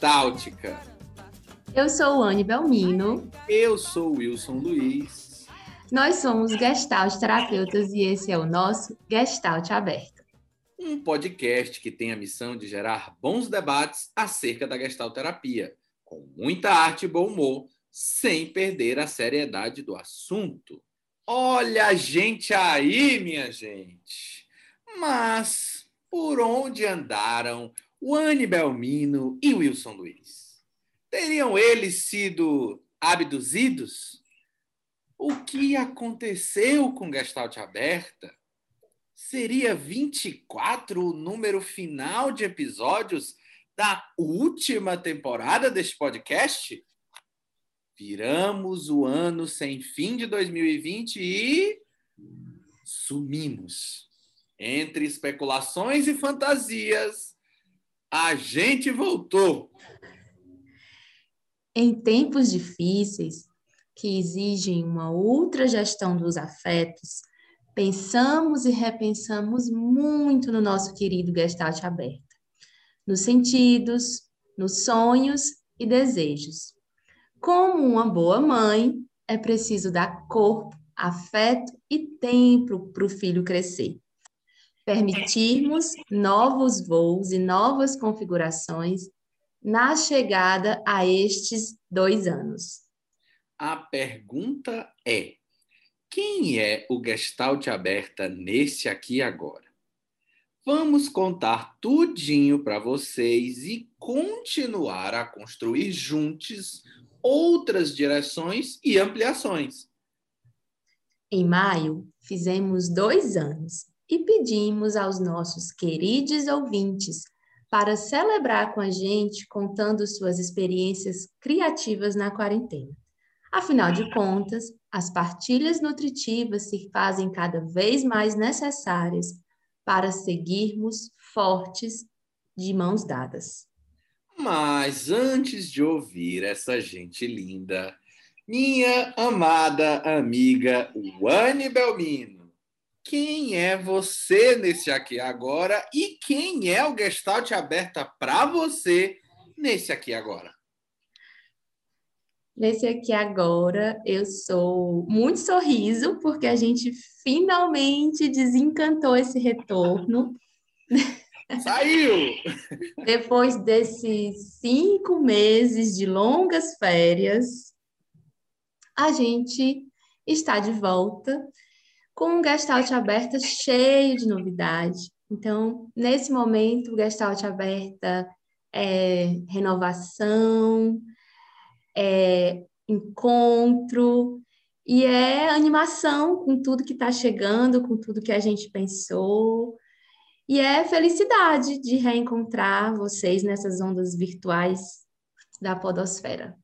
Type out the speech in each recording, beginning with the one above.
gestáltica. Eu sou Anne Belmino. Eu sou Wilson Luiz. Nós somos Gestalt terapeutas e esse é o nosso Gestalt Aberto. Um podcast que tem a missão de gerar bons debates acerca da Gestalt terapia, com muita arte e bom humor, sem perder a seriedade do assunto. Olha a gente aí, minha gente! Mas por onde andaram o Anne Belmino e Wilson Luiz? Teriam eles sido abduzidos? O que aconteceu com Gestalt Aberta? Seria 24 o número final de episódios da última temporada deste podcast? Viramos o ano sem fim de 2020 e sumimos. Entre especulações e fantasias, a gente voltou. Em tempos difíceis, que exigem uma outra gestão dos afetos, pensamos e repensamos muito no nosso querido Gestalt aberta, nos sentidos, nos sonhos e desejos. Como uma boa mãe, é preciso dar corpo, afeto e tempo para o filho crescer permitirmos novos voos e novas configurações na chegada a estes dois anos. A pergunta é: quem é o Gestalt Aberta nesse aqui agora? Vamos contar tudinho para vocês e continuar a construir juntos outras direções e ampliações. Em maio, fizemos dois anos e pedimos aos nossos queridos ouvintes para celebrar com a gente contando suas experiências criativas na quarentena. Afinal de contas, as partilhas nutritivas se fazem cada vez mais necessárias para seguirmos fortes de mãos dadas. Mas antes de ouvir essa gente linda, minha amada amiga Wani Belmino, quem é você nesse aqui agora e quem é o Gestalt aberta para você nesse aqui agora. Nesse aqui agora, eu sou muito sorriso, porque a gente finalmente desencantou esse retorno. Saiu! Depois desses cinco meses de longas férias, a gente está de volta com um Gestalt Aberta cheio de novidade. Então, nesse momento, o Gestalt Aberta é renovação, é encontro e é animação com tudo que está chegando, com tudo que a gente pensou. E é felicidade de reencontrar vocês nessas ondas virtuais da Podosfera.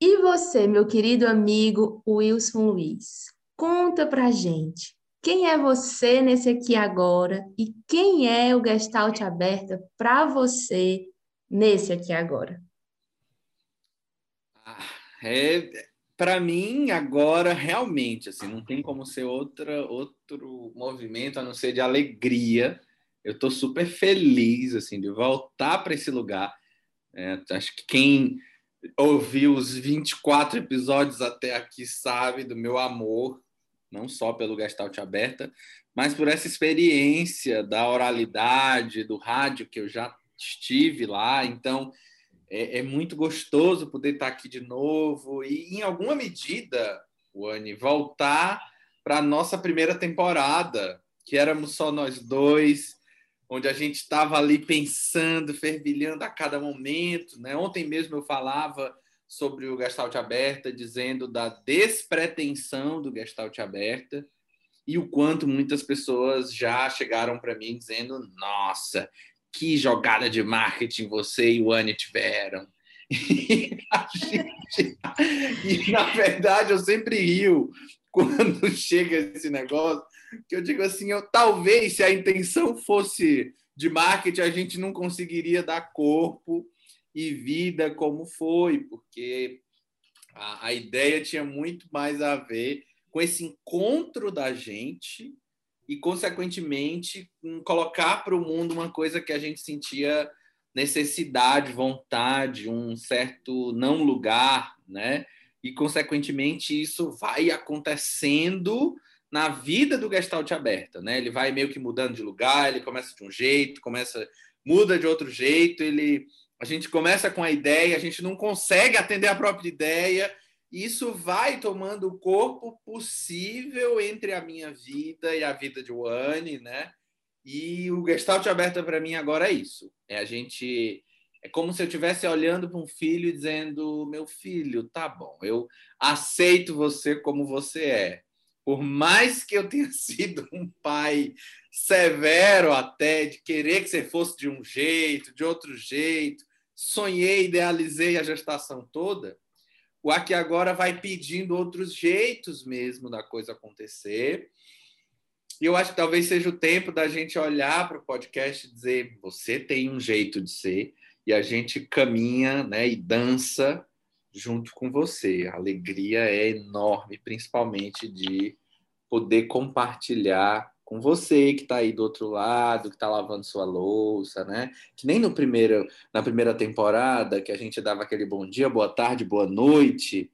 E você, meu querido amigo Wilson Luiz, Conta pra gente. Quem é você nesse aqui agora e quem é o Gestalt Aberta para você nesse aqui agora? Ah, é, para mim agora realmente assim não tem como ser outra outro movimento a não ser de alegria. Eu estou super feliz assim de voltar para esse lugar. É, acho que quem ouviu os 24 episódios até aqui sabe do meu amor não só pelo Gestalt Aberta, mas por essa experiência da oralidade, do rádio, que eu já estive lá. Então, é, é muito gostoso poder estar aqui de novo e, em alguma medida, Wani, voltar para a nossa primeira temporada, que éramos só nós dois, onde a gente estava ali pensando, fervilhando a cada momento. Né? Ontem mesmo eu falava sobre o Gestalt Aberta, dizendo da despretensão do Gestalt Aberta e o quanto muitas pessoas já chegaram para mim dizendo: nossa, que jogada de marketing você e o Anne tiveram. E, gente... e, na verdade eu sempre rio quando chega esse negócio, que eu digo assim, eu, talvez se a intenção fosse de marketing, a gente não conseguiria dar corpo e vida como foi, porque a, a ideia tinha muito mais a ver com esse encontro da gente e, consequentemente, colocar para o mundo uma coisa que a gente sentia necessidade, vontade, um certo não lugar, né? E consequentemente isso vai acontecendo na vida do Gestalt aberta, né? Ele vai meio que mudando de lugar, ele começa de um jeito, começa muda de outro jeito, ele a gente começa com a ideia, a gente não consegue atender a própria ideia, isso vai tomando o corpo possível entre a minha vida e a vida de Wani, né? E o Gestalt aberta para mim agora é isso. É a gente é como se eu estivesse olhando para um filho e dizendo: "Meu filho, tá bom, eu aceito você como você é. Por mais que eu tenha sido um pai severo até de querer que você fosse de um jeito, de outro jeito, sonhei, idealizei a gestação toda, o aqui agora vai pedindo outros jeitos mesmo da coisa acontecer. E eu acho que talvez seja o tempo da gente olhar para o podcast e dizer: você tem um jeito de ser, e a gente caminha né, e dança junto com você. A alegria é enorme, principalmente de poder compartilhar com você que está aí do outro lado, que está lavando sua louça, né? Que nem no primeiro, na primeira temporada, que a gente dava aquele bom dia, boa tarde, boa noite,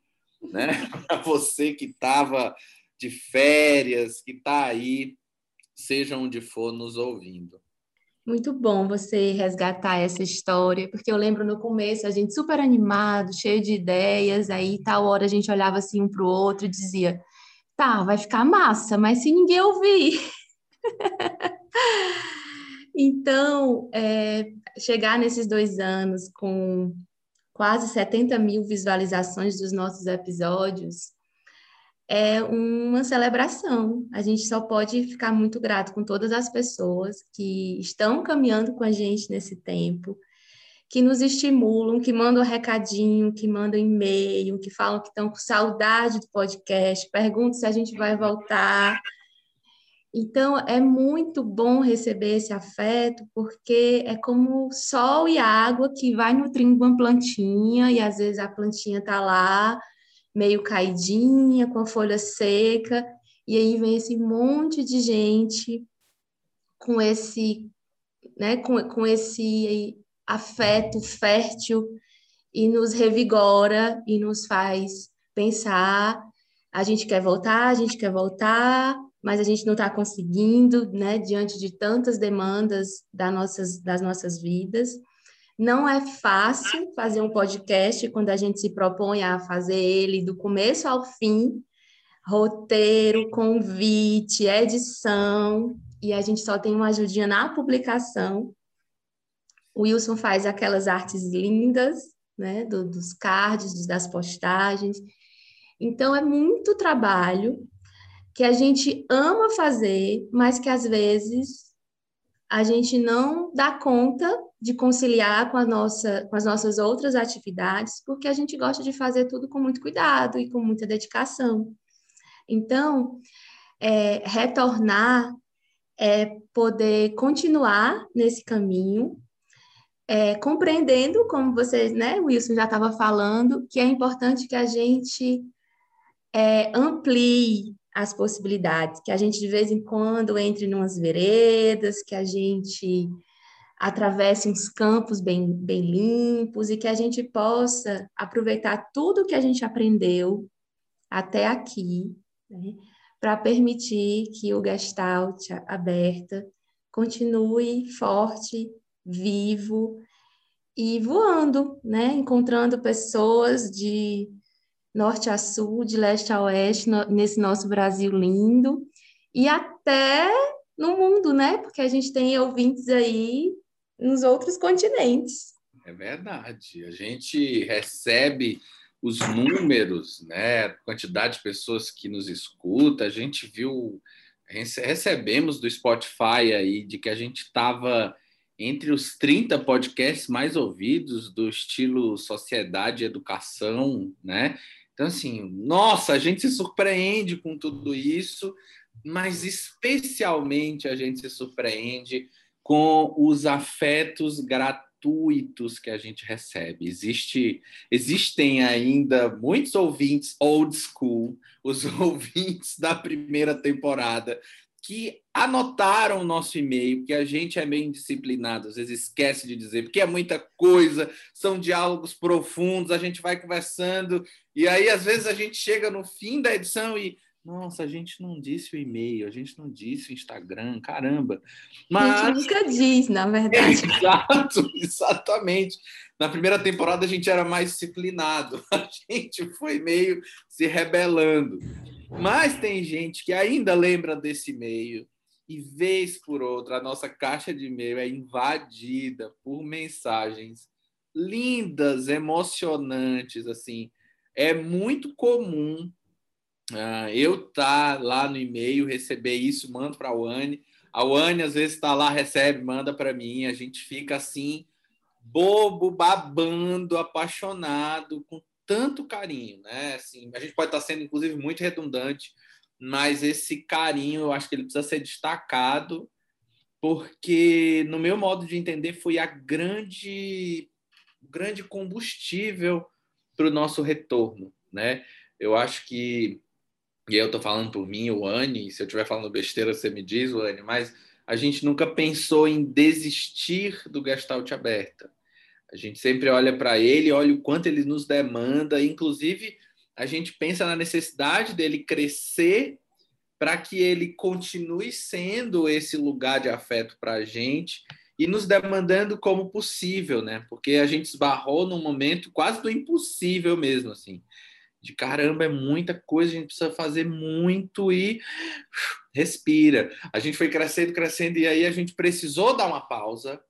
né? Para você que estava de férias, que está aí, seja onde for nos ouvindo. Muito bom você resgatar essa história, porque eu lembro no começo a gente super animado, cheio de ideias, aí tal hora a gente olhava assim um para o outro e dizia: tá, vai ficar massa, mas se ninguém ouvir. então, é, chegar nesses dois anos com quase 70 mil visualizações dos nossos episódios é uma celebração. A gente só pode ficar muito grato com todas as pessoas que estão caminhando com a gente nesse tempo, que nos estimulam, que mandam recadinho, que mandam e-mail, que falam que estão com saudade do podcast, perguntam se a gente vai voltar. Então, é muito bom receber esse afeto, porque é como sol e água que vai nutrindo uma plantinha, e às vezes a plantinha está lá, meio caidinha, com a folha seca, e aí vem esse monte de gente com esse, né, com, com esse afeto fértil e nos revigora e nos faz pensar. A gente quer voltar, a gente quer voltar, mas a gente não está conseguindo, né, diante de tantas demandas das nossas, das nossas vidas. Não é fácil fazer um podcast quando a gente se propõe a fazer ele do começo ao fim, roteiro, convite, edição, e a gente só tem uma ajudinha na publicação. O Wilson faz aquelas artes lindas, né, do, dos cards, das postagens. Então é muito trabalho, que a gente ama fazer, mas que às vezes a gente não dá conta de conciliar com, a nossa, com as nossas outras atividades, porque a gente gosta de fazer tudo com muito cuidado e com muita dedicação. Então, é, retornar é poder continuar nesse caminho, é, compreendendo, como você, né, Wilson já estava falando, que é importante que a gente é, amplie as possibilidades, que a gente de vez em quando entre umas veredas, que a gente atravesse uns campos bem, bem limpos e que a gente possa aproveitar tudo que a gente aprendeu até aqui, né, para permitir que o Gestalt aberta continue forte, vivo e voando, né, encontrando pessoas de norte a sul, de leste a oeste, no, nesse nosso Brasil lindo, e até no mundo, né? Porque a gente tem ouvintes aí nos outros continentes. É verdade. A gente recebe os números, né? Quantidade de pessoas que nos escuta. A gente viu, recebemos do Spotify aí de que a gente estava entre os 30 podcasts mais ouvidos do estilo sociedade e educação, né? Então, assim, nossa, a gente se surpreende com tudo isso, mas especialmente a gente se surpreende com os afetos gratuitos que a gente recebe. Existe, existem ainda muitos ouvintes old school, os ouvintes da primeira temporada, que anotaram o nosso e-mail, porque a gente é meio indisciplinado, às vezes esquece de dizer, porque é muita coisa, são diálogos profundos, a gente vai conversando, e aí às vezes a gente chega no fim da edição e nossa, a gente não disse o e-mail, a gente não disse o Instagram, caramba. Mas... A gente nunca diz, na verdade. Exato, exatamente. Na primeira temporada a gente era mais disciplinado, a gente foi meio se rebelando. Mas tem gente que ainda lembra desse e-mail e vez por outra a nossa caixa de e-mail é invadida por mensagens lindas, emocionantes, assim. É muito comum Uh, eu tá lá no e-mail, receber isso, mando para a Wani. A Wani às vezes está lá, recebe, manda para mim. A gente fica assim, bobo, babando, apaixonado, com tanto carinho, né? Assim, a gente pode estar sendo, inclusive, muito redundante, mas esse carinho eu acho que ele precisa ser destacado, porque, no meu modo de entender, foi a grande, grande combustível para o nosso retorno, né? Eu acho que e eu estou falando por mim, o Anne, se eu estiver falando besteira, você me diz, Anne, mas a gente nunca pensou em desistir do Gestalt aberta. A gente sempre olha para ele, olha o quanto ele nos demanda, inclusive a gente pensa na necessidade dele crescer para que ele continue sendo esse lugar de afeto para a gente e nos demandando como possível, né? Porque a gente esbarrou num momento quase do impossível mesmo, assim de caramba, é muita coisa, a gente precisa fazer muito e respira. A gente foi crescendo, crescendo, e aí a gente precisou dar uma pausa,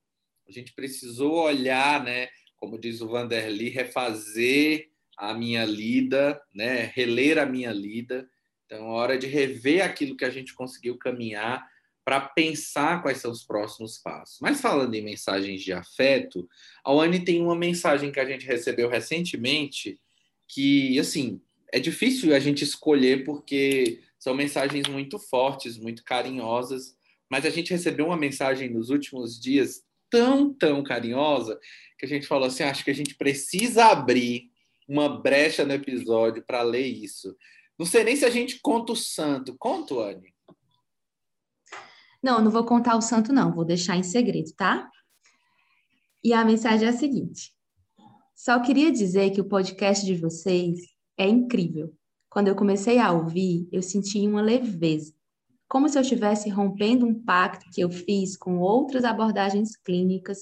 a gente precisou olhar, né? Como diz o Vanderly, refazer a minha lida, né? Reler a minha lida. Então, é hora de rever aquilo que a gente conseguiu caminhar para pensar quais são os próximos passos. Mas falando em mensagens de afeto, a Anne tem uma mensagem que a gente recebeu recentemente que, assim, é difícil a gente escolher porque são mensagens muito fortes, muito carinhosas, mas a gente recebeu uma mensagem nos últimos dias tão, tão carinhosa que a gente falou assim: acho que a gente precisa abrir uma brecha no episódio para ler isso. Não sei nem se a gente conta o santo. Conta, Anne? Não, não vou contar o santo, não. Vou deixar em segredo, tá? E a mensagem é a seguinte: só queria dizer que o podcast de vocês é incrível. Quando eu comecei a ouvir, eu senti uma leveza, como se eu estivesse rompendo um pacto que eu fiz com outras abordagens clínicas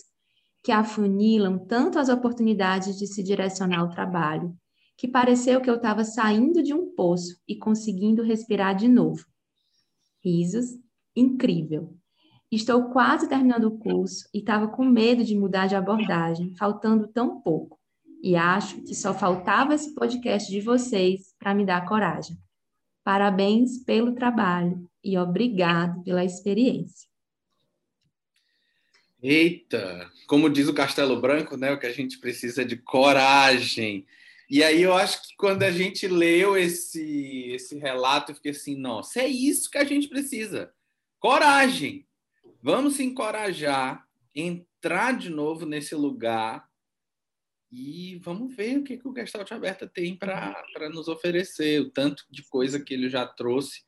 que afunilam tanto as oportunidades de se direcionar ao trabalho, que pareceu que eu estava saindo de um poço e conseguindo respirar de novo. Risos, incrível. Estou quase terminando o curso e estava com medo de mudar de abordagem, faltando tão pouco e acho que só faltava esse podcast de vocês para me dar coragem. Parabéns pelo trabalho e obrigado pela experiência. Eita, como diz o Castelo Branco, né, o que a gente precisa de coragem. E aí eu acho que quando a gente leu esse esse relato, eu fiquei assim, nossa, é isso que a gente precisa. Coragem. Vamos se encorajar, entrar de novo nesse lugar e vamos ver o que, que o Gestalt Aberta tem para nos oferecer, o tanto de coisa que ele já trouxe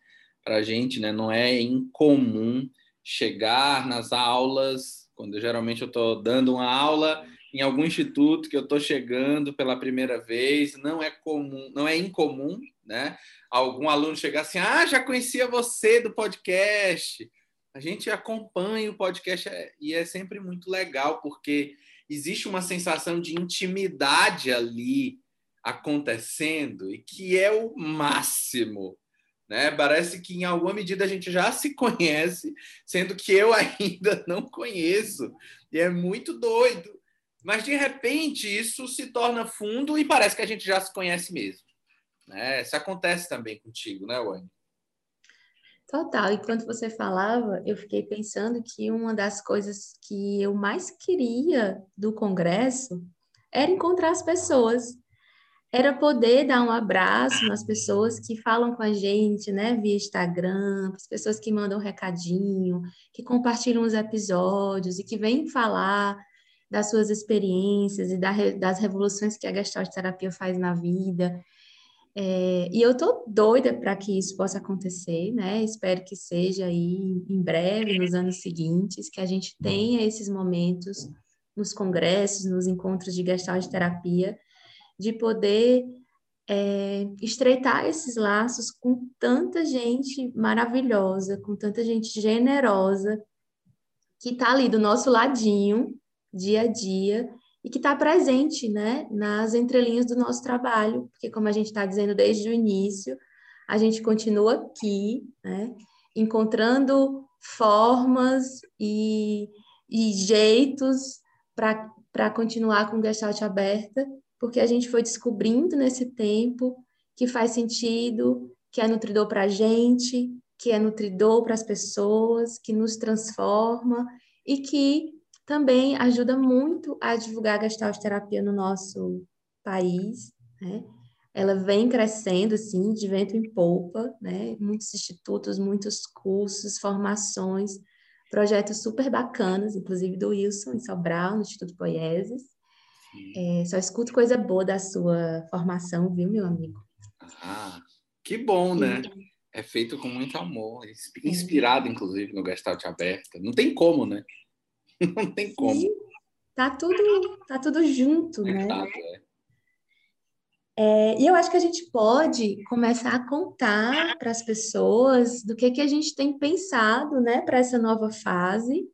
para a gente, né? Não é incomum chegar nas aulas, quando geralmente eu estou dando uma aula em algum instituto que eu estou chegando pela primeira vez, não é comum, não é incomum, né? Algum aluno chegar assim, ah, já conhecia você do podcast. A gente acompanha o podcast é, e é sempre muito legal, porque existe uma sensação de intimidade ali acontecendo e que é o máximo. Né? Parece que em alguma medida a gente já se conhece, sendo que eu ainda não conheço. E é muito doido. Mas de repente isso se torna fundo e parece que a gente já se conhece mesmo. Né? Isso acontece também contigo, né, Wayne? Total, enquanto você falava, eu fiquei pensando que uma das coisas que eu mais queria do congresso era encontrar as pessoas, era poder dar um abraço nas pessoas que falam com a gente, né, via Instagram, as pessoas que mandam um recadinho, que compartilham os episódios e que vêm falar das suas experiências e das revoluções que a Gestalt terapia faz na vida. É, e eu tô doida para que isso possa acontecer, né? Espero que seja aí em breve, nos anos seguintes, que a gente tenha esses momentos nos congressos, nos encontros de gestalt terapia, de poder é, estreitar esses laços com tanta gente maravilhosa, com tanta gente generosa, que está ali do nosso ladinho, dia a dia, e que está presente né, nas entrelinhas do nosso trabalho, porque, como a gente está dizendo desde o início, a gente continua aqui, né, encontrando formas e, e jeitos para continuar com o Gestalt aberta, porque a gente foi descobrindo nesse tempo que faz sentido, que é nutridor para a gente, que é nutridor para as pessoas, que nos transforma e que também ajuda muito a divulgar a gestalt terapia no nosso país, né? Ela vem crescendo, assim, de vento em polpa, né? Muitos institutos, muitos cursos, formações, projetos super bacanas, inclusive do Wilson, em Sobral, no Instituto Poieses. É, só escuto coisa boa da sua formação, viu, meu amigo? Ah, que bom, né? É feito com muito amor, inspirado, inclusive, no Gestalt Aberta. Não tem como, né? Não tem como. Sim, tá tudo, tá tudo junto, é né? Claro, é. É, e eu acho que a gente pode começar a contar para as pessoas do que, que a gente tem pensado né, para essa nova fase.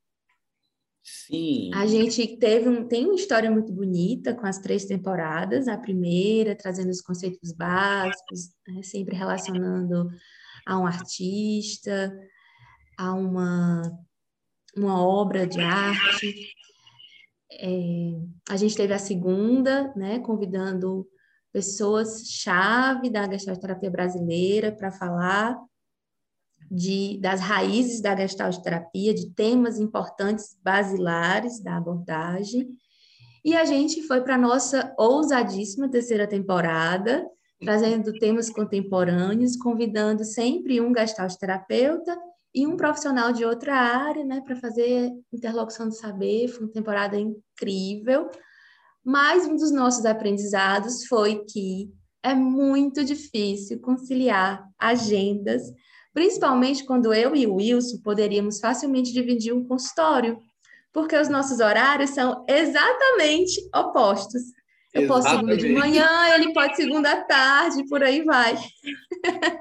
Sim. A gente teve um, tem uma história muito bonita com as três temporadas. A primeira, trazendo os conceitos básicos, né, sempre relacionando a um artista, a uma uma obra de arte. É, a gente teve a segunda, né, convidando pessoas-chave da Gestalt terapia brasileira para falar de, das raízes da Gestalt terapia, de temas importantes basilares da abordagem. E a gente foi para a nossa ousadíssima terceira temporada, trazendo temas contemporâneos, convidando sempre um Gestalt terapeuta e um profissional de outra área, né, para fazer interlocução de saber. Foi uma temporada incrível. Mas um dos nossos aprendizados foi que é muito difícil conciliar agendas, principalmente quando eu e o Wilson poderíamos facilmente dividir um consultório, porque os nossos horários são exatamente opostos. Eu posso segunda de manhã, ele pode segunda à tarde, por aí vai. Se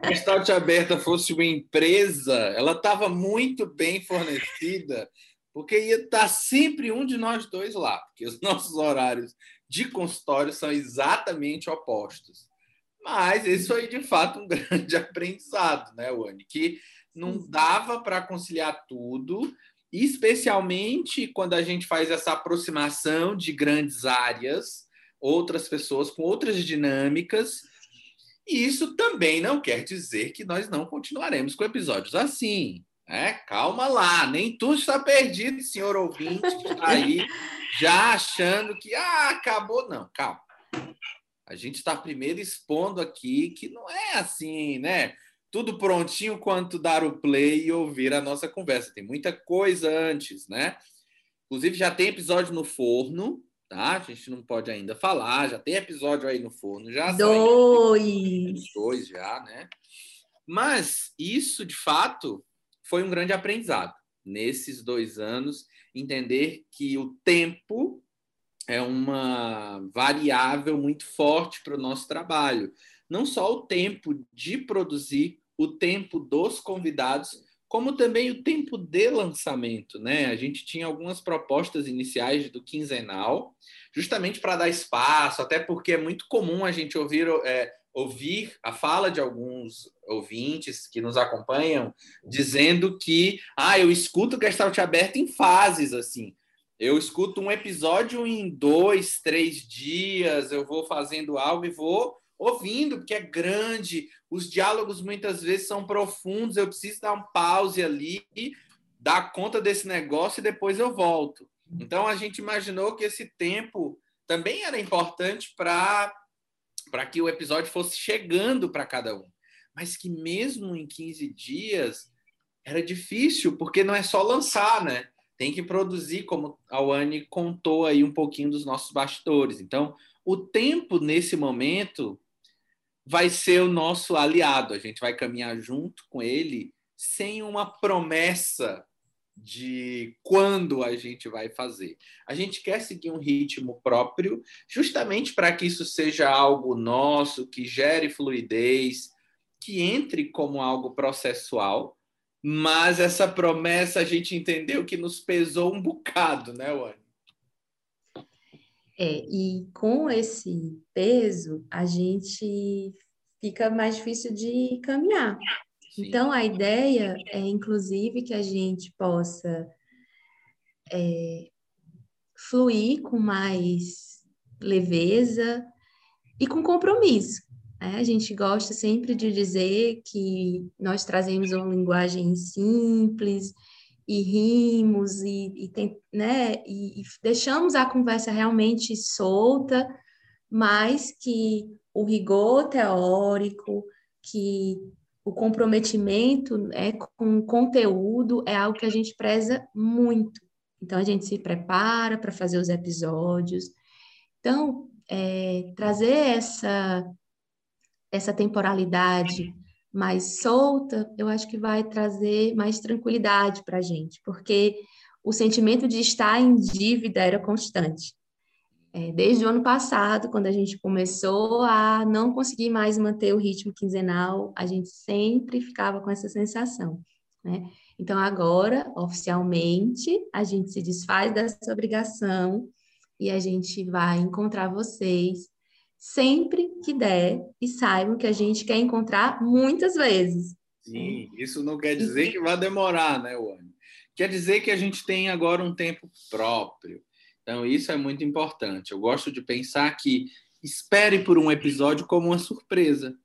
a Gestalt Aberta fosse uma empresa, ela estava muito bem fornecida, porque ia estar sempre um de nós dois lá, porque os nossos horários de consultório são exatamente opostos. Mas isso foi, de fato, um grande aprendizado, né, Wani? Que não dava para conciliar tudo, especialmente quando a gente faz essa aproximação de grandes áreas outras pessoas com outras dinâmicas. E isso também não quer dizer que nós não continuaremos com episódios assim. Né? Calma lá, nem tudo está perdido, senhor ouvinte, que está aí já achando que ah, acabou. Não, calma. A gente está primeiro expondo aqui que não é assim, né? Tudo prontinho quanto dar o play e ouvir a nossa conversa. Tem muita coisa antes, né? Inclusive, já tem episódio no forno, tá? A gente não pode ainda falar, já tem episódio aí no forno, já dois, dois já, né? Mas isso, de fato, foi um grande aprendizado nesses dois anos, entender que o tempo é uma variável muito forte para o nosso trabalho. Não só o tempo de produzir, o tempo dos convidados, como também o tempo de lançamento, né? A gente tinha algumas propostas iniciais do quinzenal, justamente para dar espaço, até porque é muito comum a gente ouvir, é, ouvir a fala de alguns ouvintes que nos acompanham dizendo que, ah, eu escuto Gestalt aberto em fases, assim. Eu escuto um episódio em dois, três dias, eu vou fazendo algo e vou ouvindo, porque é grande, os diálogos muitas vezes são profundos, eu preciso dar um pause ali, dar conta desse negócio e depois eu volto. Então a gente imaginou que esse tempo também era importante para para que o episódio fosse chegando para cada um. Mas que mesmo em 15 dias era difícil, porque não é só lançar, né? Tem que produzir, como a Wani contou aí um pouquinho dos nossos bastidores. Então, o tempo nesse momento vai ser o nosso aliado. A gente vai caminhar junto com ele sem uma promessa de quando a gente vai fazer. A gente quer seguir um ritmo próprio, justamente para que isso seja algo nosso, que gere fluidez, que entre como algo processual, mas essa promessa a gente entendeu que nos pesou um bocado, né, Wani? É, e com esse peso, a gente fica mais difícil de caminhar. Sim. Então, a ideia é, inclusive, que a gente possa é, fluir com mais leveza e com compromisso. Né? A gente gosta sempre de dizer que nós trazemos uma linguagem simples, e rimos e, e, tem, né, e, e deixamos a conversa realmente solta, mas que o rigor teórico, que o comprometimento né, com o conteúdo é algo que a gente preza muito. Então, a gente se prepara para fazer os episódios. Então, é, trazer essa, essa temporalidade mais solta, eu acho que vai trazer mais tranquilidade para a gente, porque o sentimento de estar em dívida era constante. É, desde o ano passado, quando a gente começou a não conseguir mais manter o ritmo quinzenal, a gente sempre ficava com essa sensação, né? Então, agora, oficialmente, a gente se desfaz dessa obrigação e a gente vai encontrar vocês sempre que der e saibam que a gente quer encontrar muitas vezes. Sim, isso não quer dizer que vai demorar, né, Wani? Quer dizer que a gente tem agora um tempo próprio. Então, isso é muito importante. Eu gosto de pensar que espere por um episódio como uma surpresa,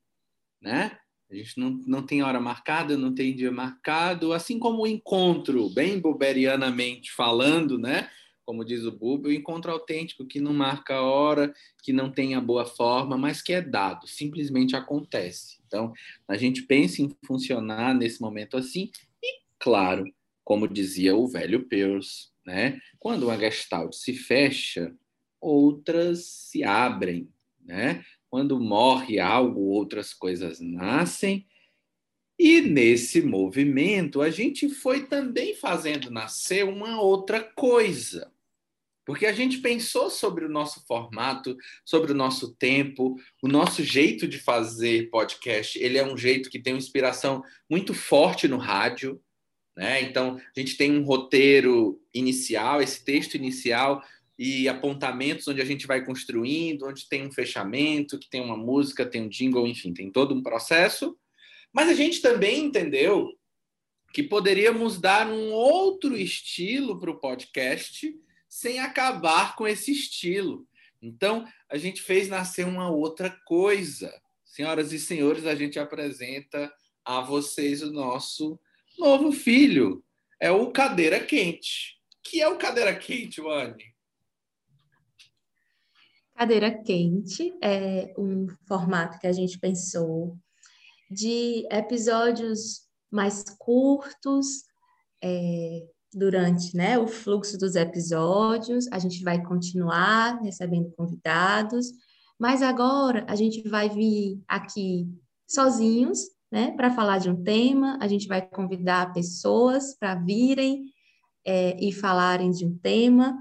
né? A gente não, não tem hora marcada, não tem dia marcado, assim como o encontro, bem boberianamente falando, né? Como diz o Bubo, o encontro autêntico que não marca a hora, que não tem a boa forma, mas que é dado, simplesmente acontece. Então, a gente pensa em funcionar nesse momento assim, e claro, como dizia o velho Peirce, né? Quando uma gestalt se fecha, outras se abrem, né? Quando morre algo, outras coisas nascem. E nesse movimento, a gente foi também fazendo nascer uma outra coisa. Porque a gente pensou sobre o nosso formato, sobre o nosso tempo, o nosso jeito de fazer podcast. Ele é um jeito que tem uma inspiração muito forte no rádio. Né? Então, a gente tem um roteiro inicial, esse texto inicial e apontamentos onde a gente vai construindo, onde tem um fechamento, que tem uma música, tem um jingle, enfim, tem todo um processo. Mas a gente também entendeu que poderíamos dar um outro estilo para o podcast sem acabar com esse estilo. Então, a gente fez nascer uma outra coisa. Senhoras e senhores, a gente apresenta a vocês o nosso novo filho. É o Cadeira Quente. que é o Cadeira Quente, Wani? Cadeira Quente é um formato que a gente pensou de episódios mais curtos, é, durante né, o fluxo dos episódios, a gente vai continuar recebendo convidados, mas agora a gente vai vir aqui sozinhos, né, para falar de um tema, a gente vai convidar pessoas para virem é, e falarem de um tema,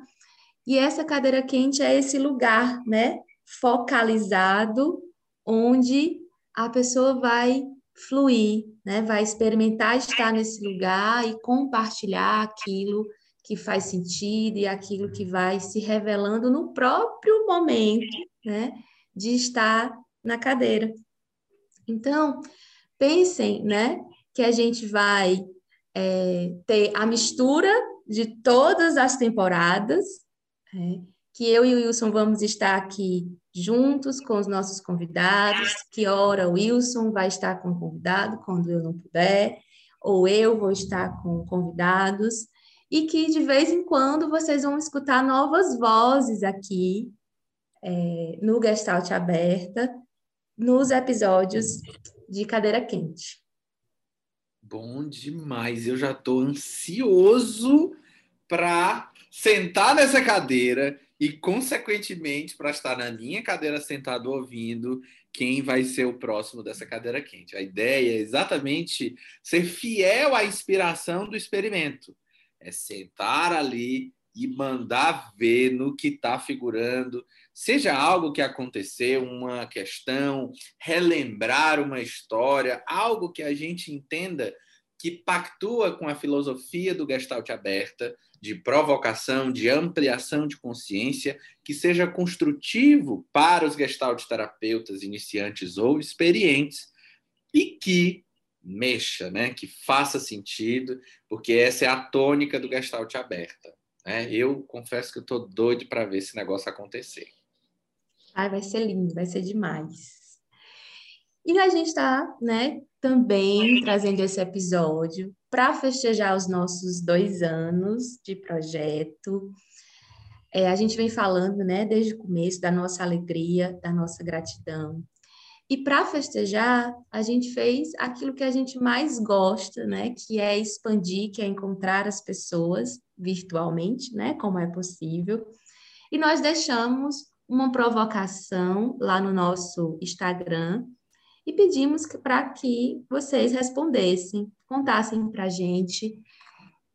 e essa cadeira quente é esse lugar, né, focalizado, onde a pessoa vai fluir, né? Vai experimentar estar nesse lugar e compartilhar aquilo que faz sentido e aquilo que vai se revelando no próprio momento, né? De estar na cadeira. Então, pensem, né? Que a gente vai é, ter a mistura de todas as temporadas, é, que eu e o Wilson vamos estar aqui juntos com os nossos convidados, que hora o Wilson vai estar com o convidado quando eu não puder, ou eu vou estar com convidados, e que de vez em quando vocês vão escutar novas vozes aqui é, no Gestalt Aberta, nos episódios de Cadeira Quente. Bom demais, eu já estou ansioso para sentar nessa cadeira e, consequentemente, para estar na minha cadeira sentado ouvindo, quem vai ser o próximo dessa cadeira quente. A ideia é exatamente ser fiel à inspiração do experimento. É sentar ali e mandar ver no que está figurando, seja algo que aconteceu, uma questão, relembrar uma história, algo que a gente entenda que pactua com a filosofia do Gestalt aberta, de provocação, de ampliação de consciência, que seja construtivo para os Gestalt terapeutas iniciantes ou experientes e que mexa, né? que faça sentido, porque essa é a tônica do Gestalt aberta. Né? Eu confesso que estou doido para ver esse negócio acontecer. Ai, vai ser lindo, vai ser demais. E a gente está, né, também trazendo esse episódio para festejar os nossos dois anos de projeto. É, a gente vem falando, né, desde o começo, da nossa alegria, da nossa gratidão. E para festejar, a gente fez aquilo que a gente mais gosta, né, que é expandir, que é encontrar as pessoas virtualmente, né, como é possível. E nós deixamos uma provocação lá no nosso Instagram, e pedimos para que vocês respondessem, contassem para a gente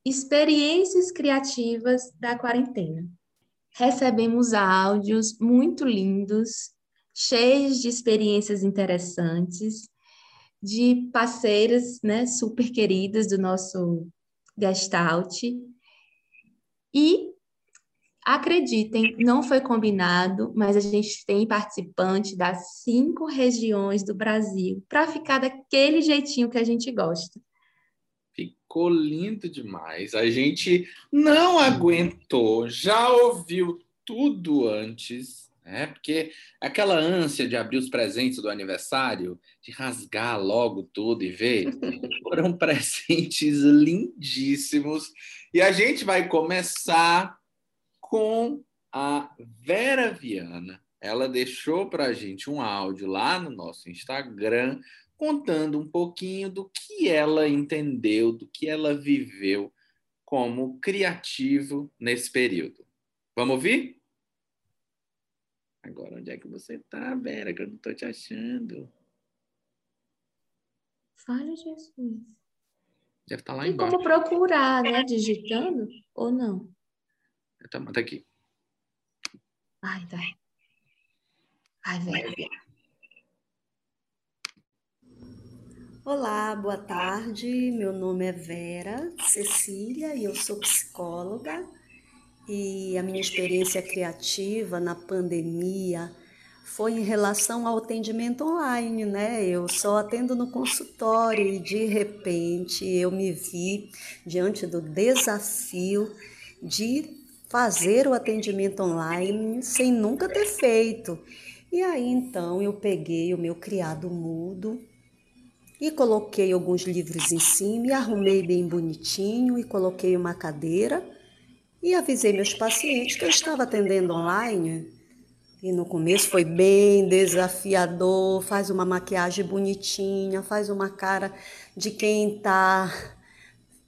experiências criativas da quarentena. Recebemos áudios muito lindos, cheios de experiências interessantes, de parceiras né, super queridas do nosso Gestalt. E Acreditem, não foi combinado, mas a gente tem participante das cinco regiões do Brasil para ficar daquele jeitinho que a gente gosta. Ficou lindo demais. A gente não aguentou, já ouviu tudo antes, né? Porque aquela ânsia de abrir os presentes do aniversário, de rasgar logo tudo e ver, foram presentes lindíssimos. E a gente vai começar com a Vera Viana. Ela deixou para a gente um áudio lá no nosso Instagram contando um pouquinho do que ela entendeu, do que ela viveu como criativo nesse período. Vamos ouvir? Agora, onde é que você está, Vera? Que eu não estou te achando. Fala, Jesus. Deve estar tá lá Tem embaixo. como procurar, né? Digitando ou não? Tá, tá aqui. Ai, tá. Ai, velho. Olá, boa tarde. Meu nome é Vera Cecília e eu sou psicóloga. E a minha experiência criativa na pandemia foi em relação ao atendimento online, né? Eu só atendo no consultório e de repente eu me vi diante do desafio de fazer o atendimento online sem nunca ter feito. E aí então eu peguei o meu criado mudo e coloquei alguns livros em cima e arrumei bem bonitinho e coloquei uma cadeira e avisei meus pacientes que eu estava atendendo online. E no começo foi bem desafiador, faz uma maquiagem bonitinha, faz uma cara de quem está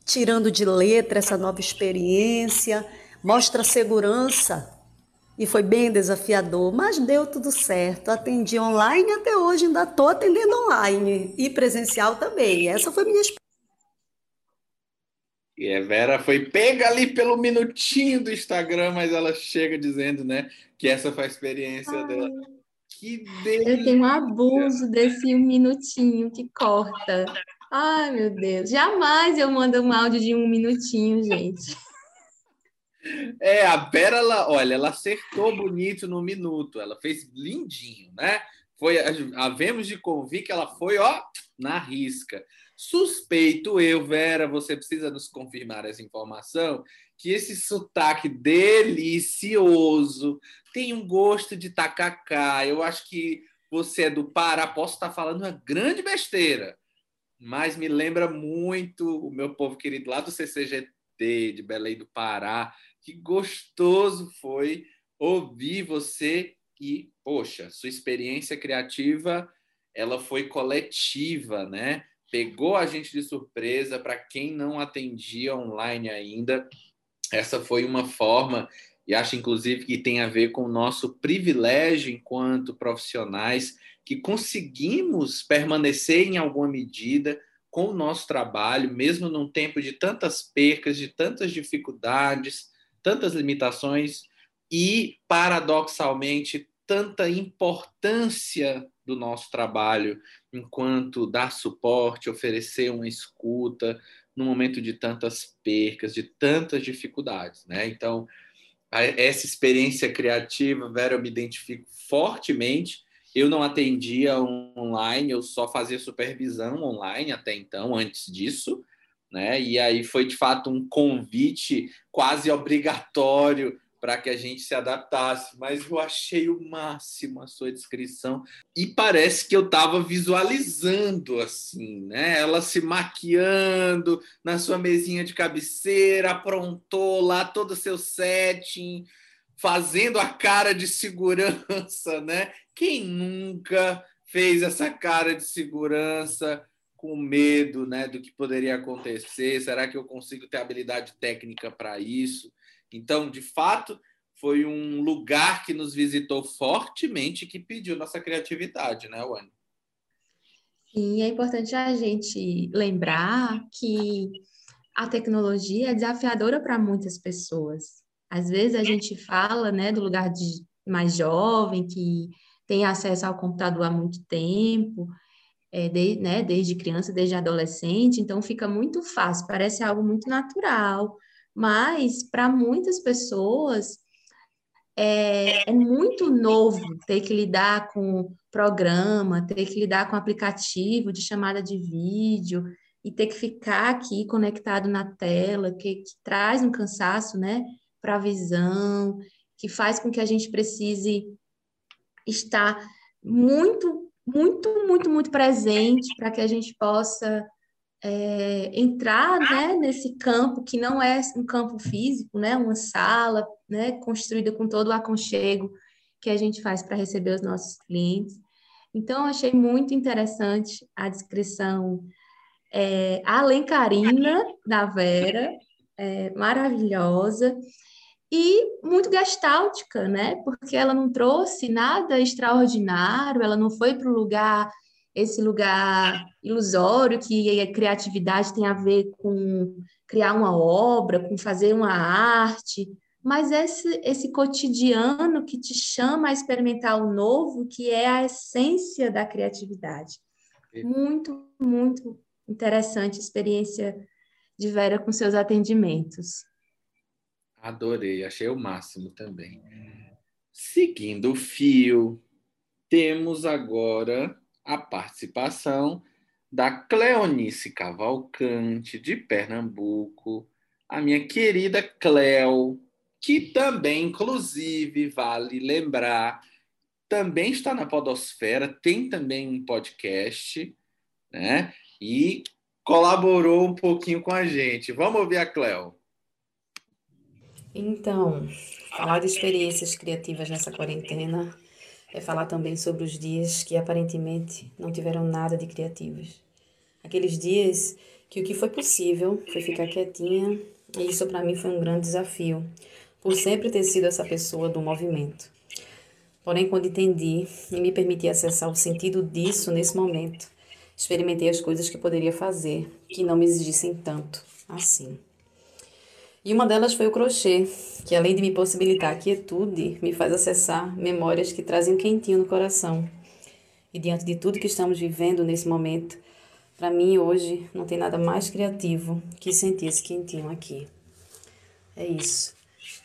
tirando de letra essa nova experiência mostra segurança. E foi bem desafiador, mas deu tudo certo. Atendi online até hoje, ainda estou atendendo online e presencial também. Essa foi minha experiência. E a Vera foi pega ali pelo minutinho do Instagram, mas ela chega dizendo, né, que essa foi a experiência Ai, dela. Que delícia. Eu tenho um abuso desse um minutinho que corta. Ai, meu Deus. Jamais eu mando um áudio de um minutinho, gente. É, a Vera, olha, ela acertou bonito no minuto, ela fez lindinho, né? Foi, havemos de convir que ela foi, ó, na risca. Suspeito eu, Vera, você precisa nos confirmar essa informação, que esse sotaque delicioso tem um gosto de tacacá. Eu acho que você é do Pará, posso estar falando uma grande besteira, mas me lembra muito o meu povo querido lá do De Belém do Pará, que gostoso foi ouvir você e, poxa, sua experiência criativa, ela foi coletiva, né? Pegou a gente de surpresa para quem não atendia online ainda. Essa foi uma forma e acho inclusive que tem a ver com o nosso privilégio enquanto profissionais que conseguimos permanecer em alguma medida com o nosso trabalho, mesmo num tempo de tantas percas, de tantas dificuldades, tantas limitações e, paradoxalmente, tanta importância do nosso trabalho enquanto dar suporte, oferecer uma escuta no momento de tantas percas, de tantas dificuldades, né? Então, essa experiência criativa, Vera, eu me identifico fortemente. Eu não atendia online, eu só fazia supervisão online até então, antes disso, né? E aí foi de fato um convite quase obrigatório para que a gente se adaptasse, mas eu achei o máximo a sua descrição e parece que eu estava visualizando assim, né? Ela se maquiando na sua mesinha de cabeceira, aprontou lá todo o seu setting, fazendo a cara de segurança, né? Quem nunca fez essa cara de segurança com medo, né, do que poderia acontecer? Será que eu consigo ter habilidade técnica para isso? Então, de fato, foi um lugar que nos visitou fortemente que pediu nossa criatividade, né, Wani? Sim, é importante a gente lembrar que a tecnologia é desafiadora para muitas pessoas. Às vezes a gente fala, né, do lugar de mais jovem que tem acesso ao computador há muito tempo, é, de, né, desde criança, desde adolescente, então fica muito fácil, parece algo muito natural. Mas, para muitas pessoas, é, é, muito novo ter que lidar com programa, ter que lidar com aplicativo de chamada de vídeo e ter que ficar aqui conectado na tela, que, que traz um cansaço, né, para a visão, que faz com que a gente precise estar muito, muito, muito, muito presente para que a gente possa é, entrar né, nesse campo que não é um campo físico, né, uma sala né, construída com todo o aconchego que a gente faz para receber os nossos clientes. Então, achei muito interessante a descrição é, alencarina da Vera, é, maravilhosa e muito gastáltica, né? Porque ela não trouxe nada extraordinário, ela não foi para o lugar esse lugar ilusório que a criatividade tem a ver com criar uma obra, com fazer uma arte, mas esse, esse cotidiano que te chama a experimentar o novo, que é a essência da criatividade. Muito, muito interessante a experiência de Vera com seus atendimentos. Adorei, achei o máximo também. Seguindo o fio, temos agora a participação da Cleonice Cavalcante, de Pernambuco, a minha querida Cleo, que também, inclusive, vale lembrar, também está na Podosfera, tem também um podcast, né? E colaborou um pouquinho com a gente. Vamos ouvir a Cleo. Então, falar de experiências criativas nessa quarentena é falar também sobre os dias que aparentemente não tiveram nada de criativos. Aqueles dias que o que foi possível foi ficar quietinha, e isso para mim foi um grande desafio, por sempre ter sido essa pessoa do movimento. Porém, quando entendi e me permiti acessar o sentido disso nesse momento, experimentei as coisas que poderia fazer que não me exigissem tanto assim. E uma delas foi o crochê, que além de me possibilitar a quietude, me faz acessar memórias que trazem um quentinho no coração. E diante de tudo que estamos vivendo nesse momento, para mim hoje não tem nada mais criativo que sentir esse quentinho aqui. É isso.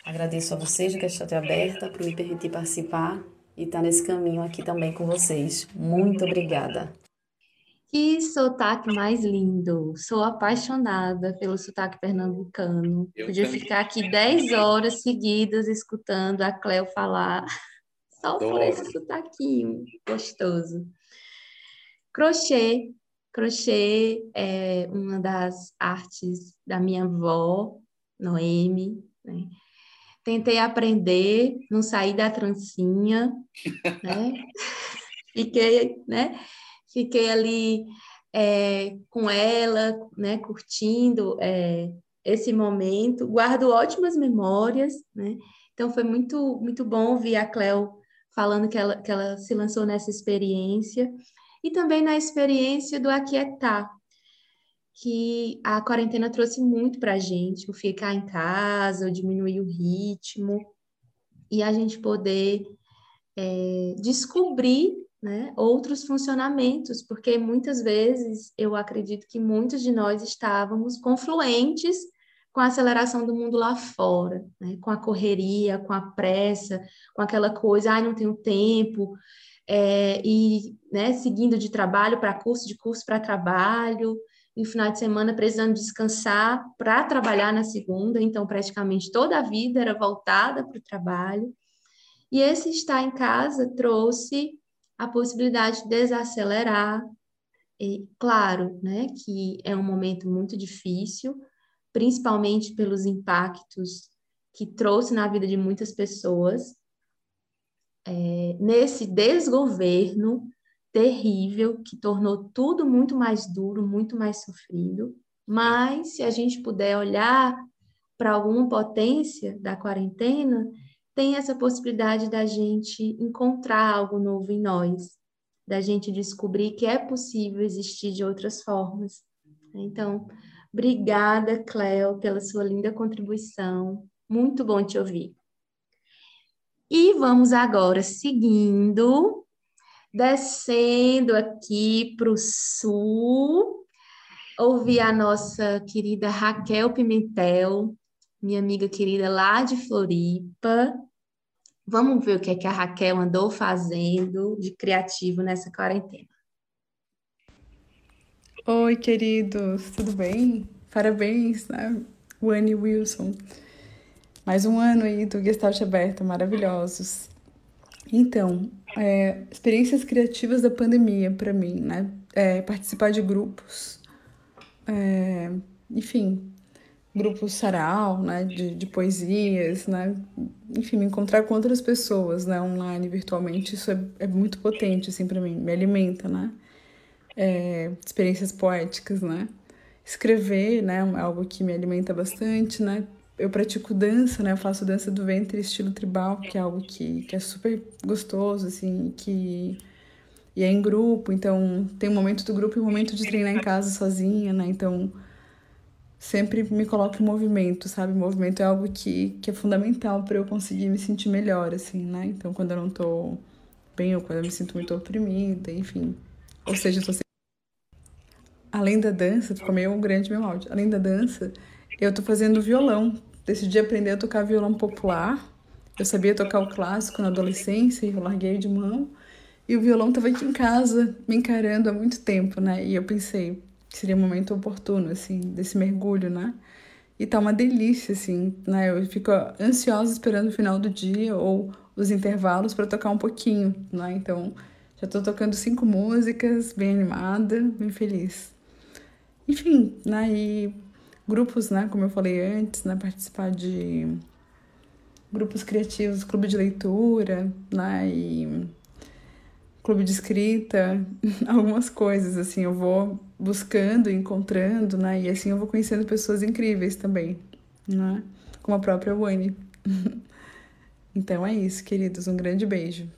Agradeço a vocês que estão aberta por me permitir participar e estar nesse caminho aqui também com vocês. Muito obrigada. Que sotaque mais lindo! Sou apaixonada pelo sotaque pernambucano. Eu Podia também. ficar aqui 10 horas seguidas escutando a Cleo falar só Adoro. por esse sotaquinho gostoso. Crochê. Crochê é uma das artes da minha avó, Noemi. Né? Tentei aprender, não saí da trancinha, né? Fiquei, né? Fiquei ali é, com ela, né, curtindo é, esse momento, guardo ótimas memórias, né? Então foi muito, muito bom ouvir a Cleo falando que ela, que ela se lançou nessa experiência e também na experiência do aquietar, que a quarentena trouxe muito para a gente, o ficar em casa, o diminuir o ritmo e a gente poder é, descobrir né, outros funcionamentos, porque muitas vezes eu acredito que muitos de nós estávamos confluentes com a aceleração do mundo lá fora, né, com a correria, com a pressa, com aquela coisa, ai, não tenho tempo, é, e né, seguindo de trabalho para curso, de curso para trabalho, e no final de semana precisando descansar para trabalhar na segunda, então praticamente toda a vida era voltada para o trabalho. E esse estar em casa trouxe a possibilidade de desacelerar. E, claro, né, que é um momento muito difícil, principalmente pelos impactos que trouxe na vida de muitas pessoas, é, nesse desgoverno terrível que tornou tudo muito mais duro, muito mais sofrido. Mas se a gente puder olhar para alguma potência da quarentena, tem essa possibilidade da gente encontrar algo novo em nós, da gente descobrir que é possível existir de outras formas. Então, obrigada, Cleo, pela sua linda contribuição. Muito bom te ouvir. E vamos agora seguindo, descendo aqui para o sul, ouvir a nossa querida Raquel Pimentel, minha amiga querida lá de Floripa, Vamos ver o que é que a Raquel andou fazendo de criativo nessa quarentena. Oi, queridos, tudo bem? Parabéns, né? Wani Wilson. Mais um ano aí do Gestalt Aberto, maravilhosos. Então, é, experiências criativas da pandemia para mim, né? É, participar de grupos, é, enfim, grupos sarau, né, de, de poesias, né, enfim, me encontrar com outras pessoas, né, online, virtualmente, isso é, é muito potente, assim, para mim, me alimenta, né, é, experiências poéticas, né, escrever, né, é algo que me alimenta bastante, né, eu pratico dança, né, eu faço dança do ventre estilo tribal, que é algo que, que é super gostoso, assim, que... E é em grupo, então tem um momento do grupo e um momento de treinar em casa sozinha, né? Então, sempre me coloco em movimento, sabe? movimento é algo que, que é fundamental para eu conseguir me sentir melhor, assim, né? Então, quando eu não tô bem ou quando eu me sinto muito oprimida, enfim. Ou seja, eu tô sempre... Além da dança, ficou meio grande meu áudio. Além da dança, eu tô fazendo violão. Decidi aprender a tocar violão popular. Eu sabia tocar o clássico na adolescência e eu larguei de mão. E o violão tava aqui em casa, me encarando há muito tempo, né? E eu pensei, seria um momento oportuno, assim, desse mergulho, né? E tá uma delícia, assim, né? Eu fico ansiosa esperando o final do dia ou os intervalos para tocar um pouquinho, né? Então, já tô tocando cinco músicas, bem animada, bem feliz. Enfim, né? E grupos, né? Como eu falei antes, né? Participar de grupos criativos, clube de leitura, né? E clube de escrita, algumas coisas, assim, eu vou buscando, encontrando, né? E assim eu vou conhecendo pessoas incríveis também, né? Como a própria Wani. então é isso, queridos, um grande beijo.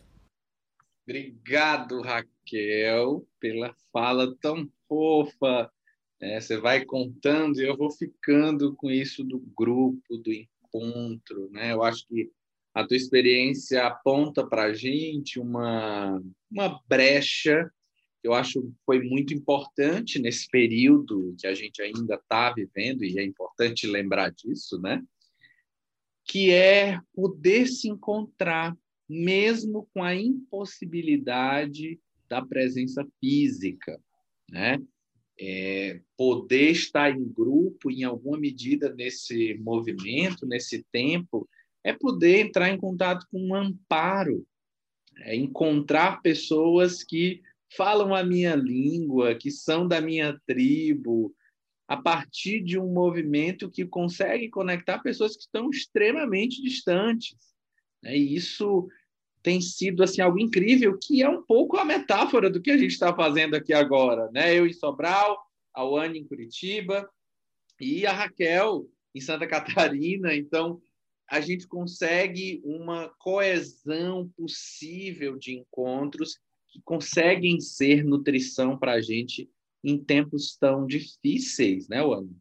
Obrigado, Raquel, pela fala tão fofa. É, você vai contando e eu vou ficando com isso do grupo, do encontro, né? Eu acho que a tua experiência aponta para a gente uma, uma brecha que eu acho foi muito importante nesse período que a gente ainda está vivendo, e é importante lembrar disso, né? que é poder se encontrar, mesmo com a impossibilidade da presença física. Né? É, poder estar em grupo, em alguma medida, nesse movimento, nesse tempo, é poder entrar em contato com um amparo, é encontrar pessoas que falam a minha língua, que são da minha tribo, a partir de um movimento que consegue conectar pessoas que estão extremamente distantes. Né? E isso tem sido assim algo incrível, que é um pouco a metáfora do que a gente está fazendo aqui agora. Né? Eu em Sobral, a Wani em Curitiba e a Raquel em Santa Catarina. Então, a gente consegue uma coesão possível de encontros que conseguem ser nutrição para a gente em tempos tão difíceis, né, Wanda?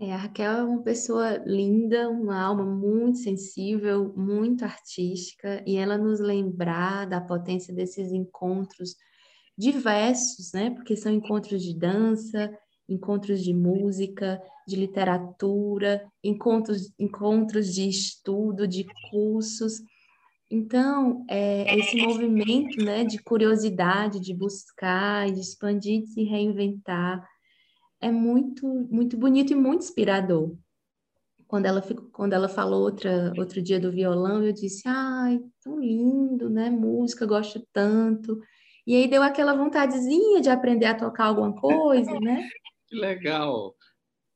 É, a Raquel é uma pessoa linda, uma alma muito sensível, muito artística, e ela nos lembrar da potência desses encontros diversos, né? Porque são encontros de dança, encontros de música, de literatura, encontros, encontros de estudo, de cursos. Então, é, esse movimento né, de curiosidade, de buscar, de expandir, de se reinventar, é muito, muito bonito e muito inspirador. Quando ela, ficou, quando ela falou outra, outro dia do violão, eu disse, ai, tão lindo, né? Música, gosto tanto. E aí deu aquela vontadezinha de aprender a tocar alguma coisa, né? Que legal!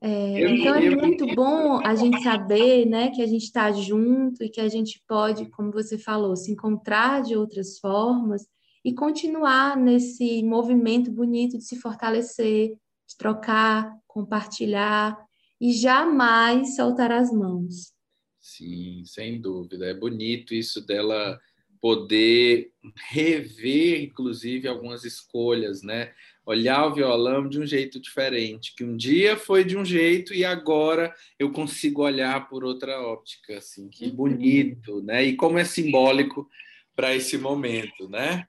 É, então é muito bom a gente saber, né, que a gente está junto e que a gente pode, como você falou, se encontrar de outras formas e continuar nesse movimento bonito de se fortalecer, de trocar, compartilhar e jamais soltar as mãos. Sim, sem dúvida. É bonito isso dela poder rever, inclusive, algumas escolhas, né? Olhar o violão de um jeito diferente, que um dia foi de um jeito e agora eu consigo olhar por outra óptica, assim, que uhum. bonito, né? E como é simbólico para esse momento, né?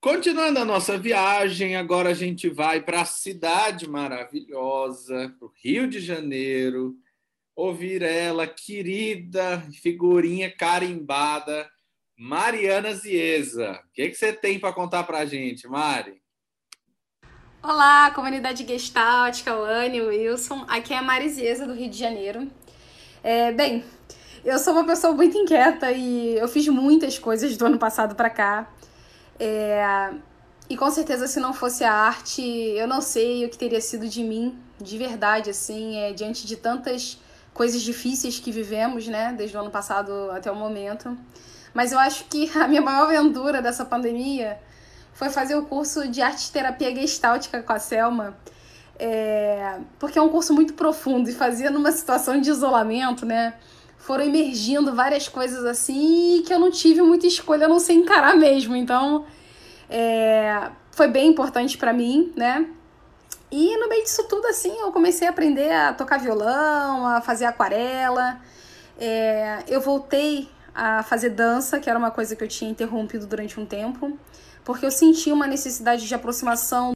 Continuando a nossa viagem, agora a gente vai para a cidade maravilhosa, para o Rio de Janeiro, ouvir ela, querida, figurinha carimbada, Mariana Zieza. O que, que você tem para contar para a gente, Mari? Olá, comunidade Gestalt, Cauane, Wilson. Aqui é a Mari Zieza, do Rio de Janeiro. É, bem, eu sou uma pessoa muito inquieta e eu fiz muitas coisas do ano passado para cá. É, e com certeza, se não fosse a arte, eu não sei o que teria sido de mim, de verdade, assim, é, diante de tantas coisas difíceis que vivemos, né, desde o ano passado até o momento. Mas eu acho que a minha maior aventura dessa pandemia foi fazer o curso de arte terapia gestáltica com a Selma. É, porque é um curso muito profundo e fazia numa situação de isolamento, né? foram emergindo várias coisas assim que eu não tive muita escolha a não ser encarar mesmo. Então, é, foi bem importante para mim, né? E no meio disso tudo, assim, eu comecei a aprender a tocar violão, a fazer aquarela. É, eu voltei a fazer dança, que era uma coisa que eu tinha interrompido durante um tempo, porque eu senti uma necessidade de aproximação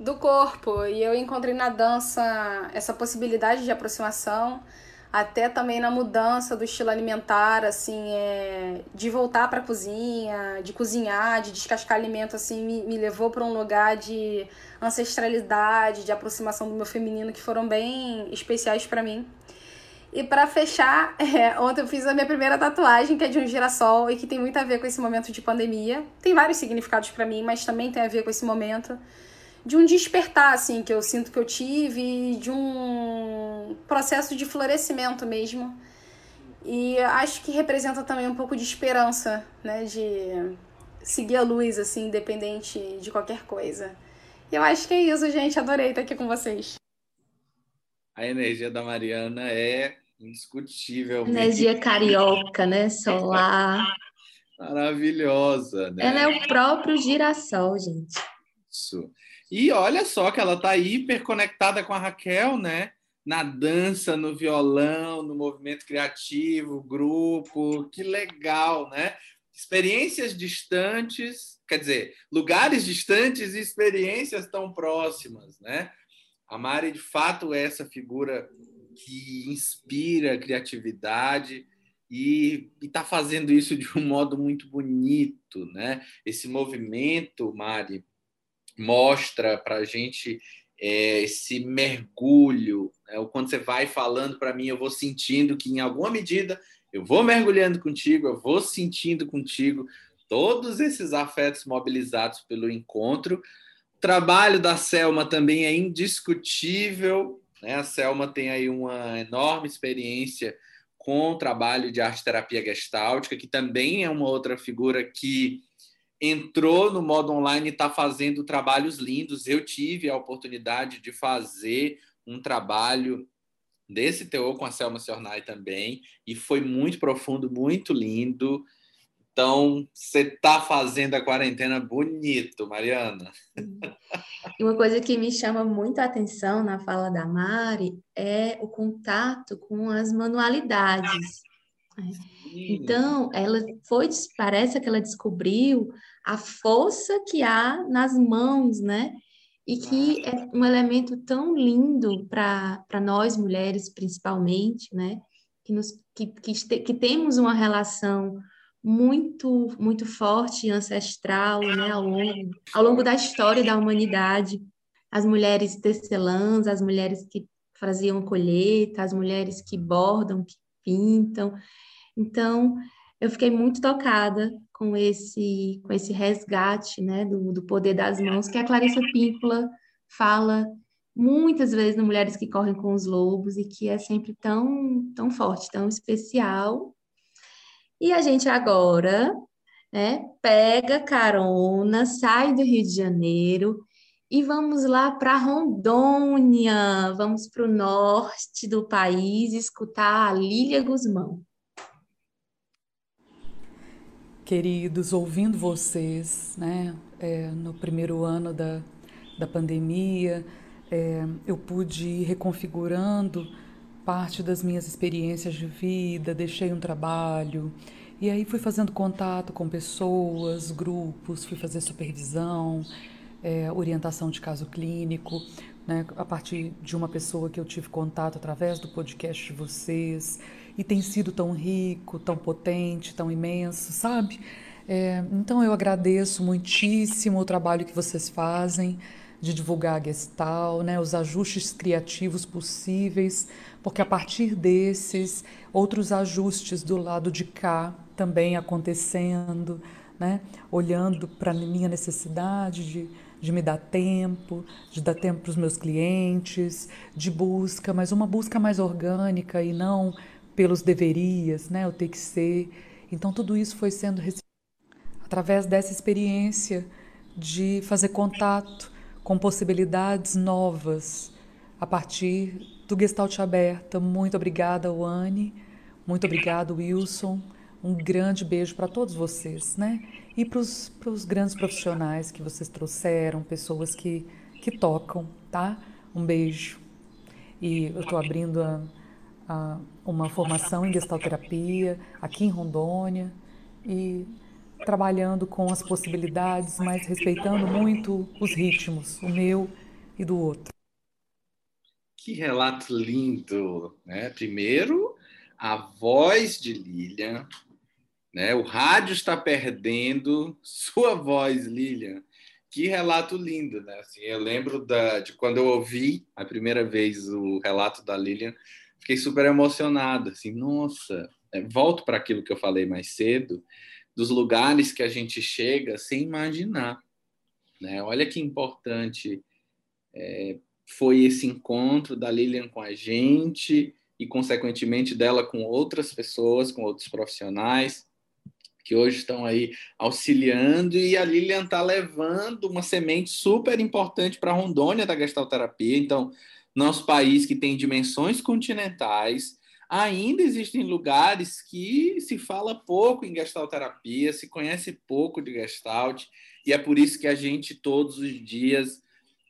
do corpo e eu encontrei na dança essa possibilidade de aproximação até também na mudança do estilo alimentar, assim, é, de voltar para a cozinha, de cozinhar, de descascar alimento, assim, me, me levou para um lugar de ancestralidade, de aproximação do meu feminino que foram bem especiais para mim. E para fechar, é, ontem eu fiz a minha primeira tatuagem, que é de um girassol e que tem muito a ver com esse momento de pandemia. Tem vários significados para mim, mas também tem a ver com esse momento de um despertar, assim, que eu sinto que eu tive, de um processo de florescimento mesmo. E acho que representa também um pouco de esperança, né? De seguir a luz, assim, independente de qualquer coisa. E eu acho que é isso, gente. Adorei estar aqui com vocês. A energia da Mariana é indiscutível. Energia carioca, né? Solar. Maravilhosa, né? Ela é o próprio girassol, gente. Isso. E olha só que ela está hiper conectada com a Raquel, né? Na dança, no violão, no movimento criativo, grupo, que legal, né? Experiências distantes, quer dizer, lugares distantes e experiências tão próximas, né? A Mari, de fato, é essa figura que inspira criatividade e está fazendo isso de um modo muito bonito, né? Esse movimento, Mari, mostra para a gente é, esse mergulho. Né? Quando você vai falando para mim, eu vou sentindo que, em alguma medida, eu vou mergulhando contigo, eu vou sentindo contigo todos esses afetos mobilizados pelo encontro. O trabalho da Selma também é indiscutível. Né? A Selma tem aí uma enorme experiência com o trabalho de arte terapia gestáltica, que também é uma outra figura que entrou no modo online e está fazendo trabalhos lindos. Eu tive a oportunidade de fazer um trabalho desse teor com a Selma Ciornai também, e foi muito profundo, muito lindo. Então, você está fazendo a quarentena bonito, Mariana. E uma coisa que me chama muito a atenção na fala da Mari é o contato com as manualidades. Então, ela foi, parece que ela descobriu a força que há nas mãos, né? E que é um elemento tão lindo para nós mulheres, principalmente, né? Que, nos, que, que, que temos uma relação muito muito forte e ancestral né, ao, longo, ao longo da história da humanidade. As mulheres tecelãs, as mulheres que faziam colheita, as mulheres que bordam, que pintam. Então, eu fiquei muito tocada com esse com esse resgate né, do, do poder das mãos que a Clarissa Píncola fala muitas vezes no Mulheres que Correm com os Lobos e que é sempre tão, tão forte, tão especial e a gente agora né, pega carona, sai do Rio de Janeiro e vamos lá para Rondônia, vamos para o norte do país escutar a Lília Guzmão. Queridos, ouvindo vocês, né, é, no primeiro ano da, da pandemia, é, eu pude ir reconfigurando parte das minhas experiências de vida, deixei um trabalho. E aí fui fazendo contato com pessoas, grupos, fui fazer supervisão, é, orientação de caso clínico, né, a partir de uma pessoa que eu tive contato através do podcast de vocês. E tem sido tão rico, tão potente, tão imenso, sabe? É, então eu agradeço muitíssimo o trabalho que vocês fazem de divulgar a Gestal, né, os ajustes criativos possíveis porque a partir desses, outros ajustes do lado de cá também acontecendo, né? olhando para a minha necessidade de, de me dar tempo, de dar tempo para os meus clientes, de busca, mas uma busca mais orgânica e não pelos deverias, né? o ter que ser. Então, tudo isso foi sendo através dessa experiência de fazer contato com possibilidades novas a partir do Gestalt Aberta. Muito obrigada, Wani. Muito obrigado, Wilson. Um grande beijo para todos vocês, né? E para os grandes profissionais que vocês trouxeram, pessoas que, que tocam, tá? Um beijo. E eu estou abrindo a, a, uma formação em gestalterapia aqui em Rondônia e trabalhando com as possibilidades, mas respeitando muito os ritmos, o meu e do outro. Que relato lindo, né? Primeiro, a voz de Lilian, né? O rádio está perdendo sua voz, Lilian. Que relato lindo, né? Assim, eu lembro da, de quando eu ouvi a primeira vez o relato da Lilian, fiquei super emocionado, assim, nossa, é, volto para aquilo que eu falei mais cedo, dos lugares que a gente chega sem imaginar, né? Olha que importante é, foi esse encontro da Lilian com a gente e, consequentemente, dela com outras pessoas, com outros profissionais que hoje estão aí auxiliando e a Lilian está levando uma semente super importante para a Rondônia da gestalterapia. Então, nosso país que tem dimensões continentais, ainda existem lugares que se fala pouco em gestalterapia, se conhece pouco de gestalt, e é por isso que a gente todos os dias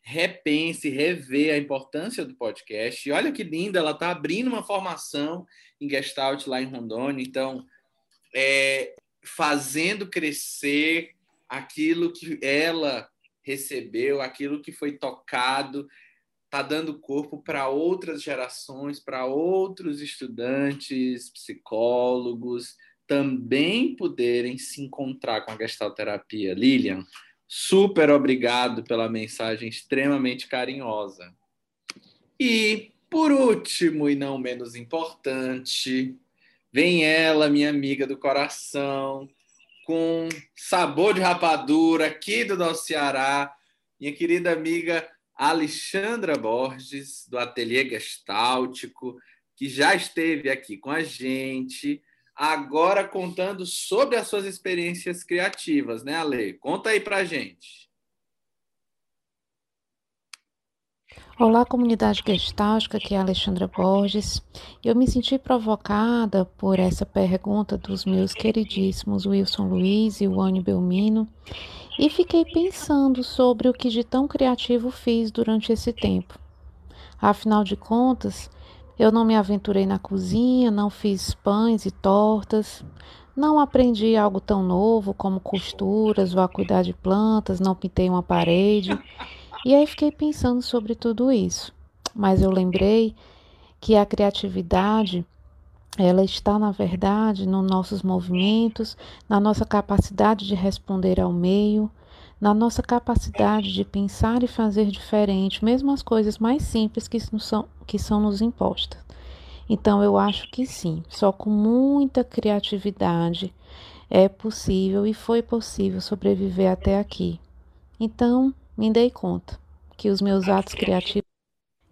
repense, rever a importância do podcast. E olha que linda, ela está abrindo uma formação em Gestalt lá em Rondônia, então é, fazendo crescer aquilo que ela recebeu, aquilo que foi tocado, está dando corpo para outras gerações, para outros estudantes, psicólogos também poderem se encontrar com a gestalterapia. Lilian, Super obrigado pela mensagem extremamente carinhosa. E, por último e não menos importante, vem ela, minha amiga do coração, com sabor de rapadura aqui do nosso Ceará, minha querida amiga Alexandra Borges, do Ateliê Gestáltico, que já esteve aqui com a gente agora contando sobre as suas experiências criativas, né, Ale? Conta aí pra gente. Olá, comunidade gestáltica, aqui é a Alexandra Borges. Eu me senti provocada por essa pergunta dos meus queridíssimos Wilson Luiz e Wani Belmino e fiquei pensando sobre o que de tão criativo fiz durante esse tempo. Afinal de contas, eu não me aventurei na cozinha, não fiz pães e tortas, não aprendi algo tão novo como costuras ou a cuidar de plantas, não pintei uma parede. E aí fiquei pensando sobre tudo isso. Mas eu lembrei que a criatividade ela está, na verdade, nos nossos movimentos, na nossa capacidade de responder ao meio, na nossa capacidade de pensar e fazer diferente, mesmo as coisas mais simples que são, que são nos impostas. Então, eu acho que sim, só com muita criatividade é possível e foi possível sobreviver até aqui. Então, me dei conta que os meus atos criativos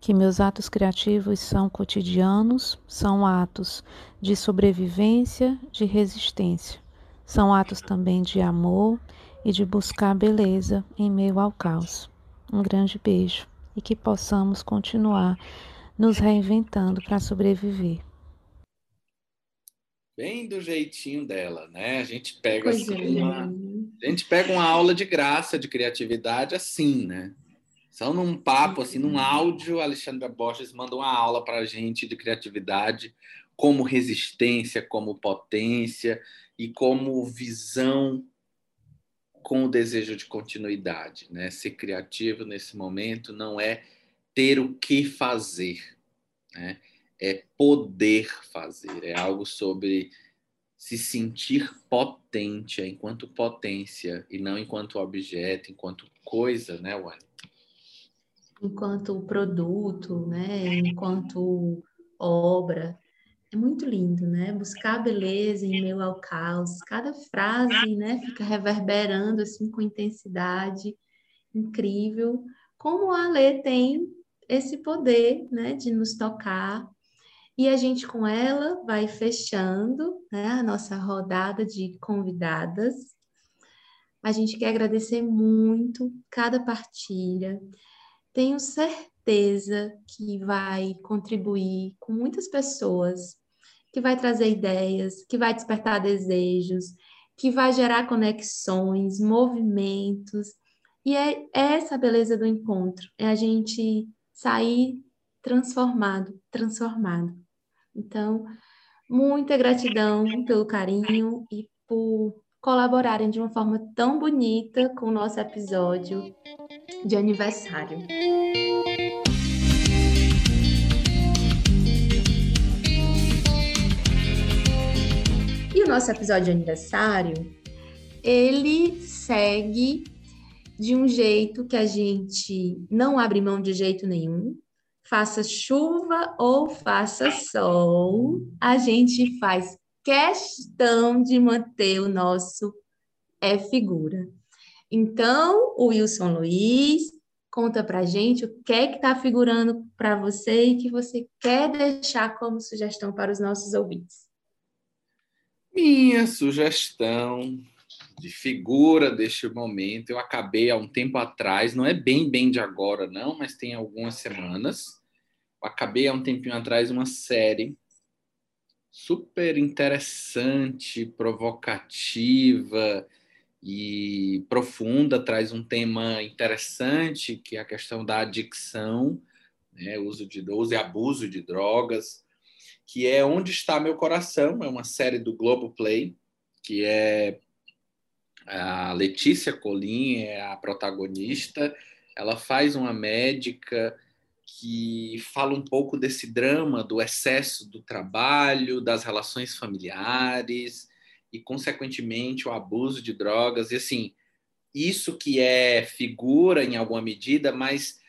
que meus atos criativos são cotidianos, são atos de sobrevivência, de resistência. São atos também de amor e de buscar beleza em meio ao caos. Um grande beijo e que possamos continuar nos reinventando para sobreviver. Bem do jeitinho dela, né? A gente pega assim, uma, a gente pega uma aula de graça de criatividade assim, né? Só num papo, assim, num áudio, a Alexandra Borges mandou uma aula para a gente de criatividade, como resistência, como potência e como visão com o desejo de continuidade. Né? Ser criativo nesse momento não é ter o que fazer, né? é poder fazer, é algo sobre se sentir potente é enquanto potência e não enquanto objeto, enquanto coisa, né, Wani? Enquanto produto, né? Enquanto obra. É muito lindo, né? Buscar beleza em meio ao caos. Cada frase, né, fica reverberando assim com intensidade incrível. Como a Lê tem esse poder, né, de nos tocar e a gente, com ela, vai fechando né, a nossa rodada de convidadas. A gente quer agradecer muito cada partilha. Tenho certeza que vai contribuir com muitas pessoas, que vai trazer ideias, que vai despertar desejos, que vai gerar conexões, movimentos. E é essa a beleza do encontro, é a gente sair transformado, transformado. Então, muita gratidão pelo carinho e por colaborarem de uma forma tão bonita com o nosso episódio de aniversário. E o nosso episódio de aniversário, ele segue de um jeito que a gente não abre mão de jeito nenhum, faça chuva ou faça sol, a gente faz questão de manter o nosso é figura. Então, o Wilson Luiz conta pra gente o que é que está figurando para você e que você quer deixar como sugestão para os nossos ouvintes. Minha sugestão de figura deste momento, eu acabei há um tempo atrás, não é bem bem de agora não, mas tem algumas semanas. Eu acabei há um tempinho atrás uma série super interessante, provocativa e profunda, traz um tema interessante que é a questão da adicção, né, uso de uso e abuso de drogas, que é Onde está meu coração, é uma série do Globo Play, que é a Letícia Colim é a protagonista, ela faz uma médica que fala um pouco desse drama do excesso do trabalho, das relações familiares e, consequentemente, o abuso de drogas. E, assim, isso que é figura em alguma medida, mas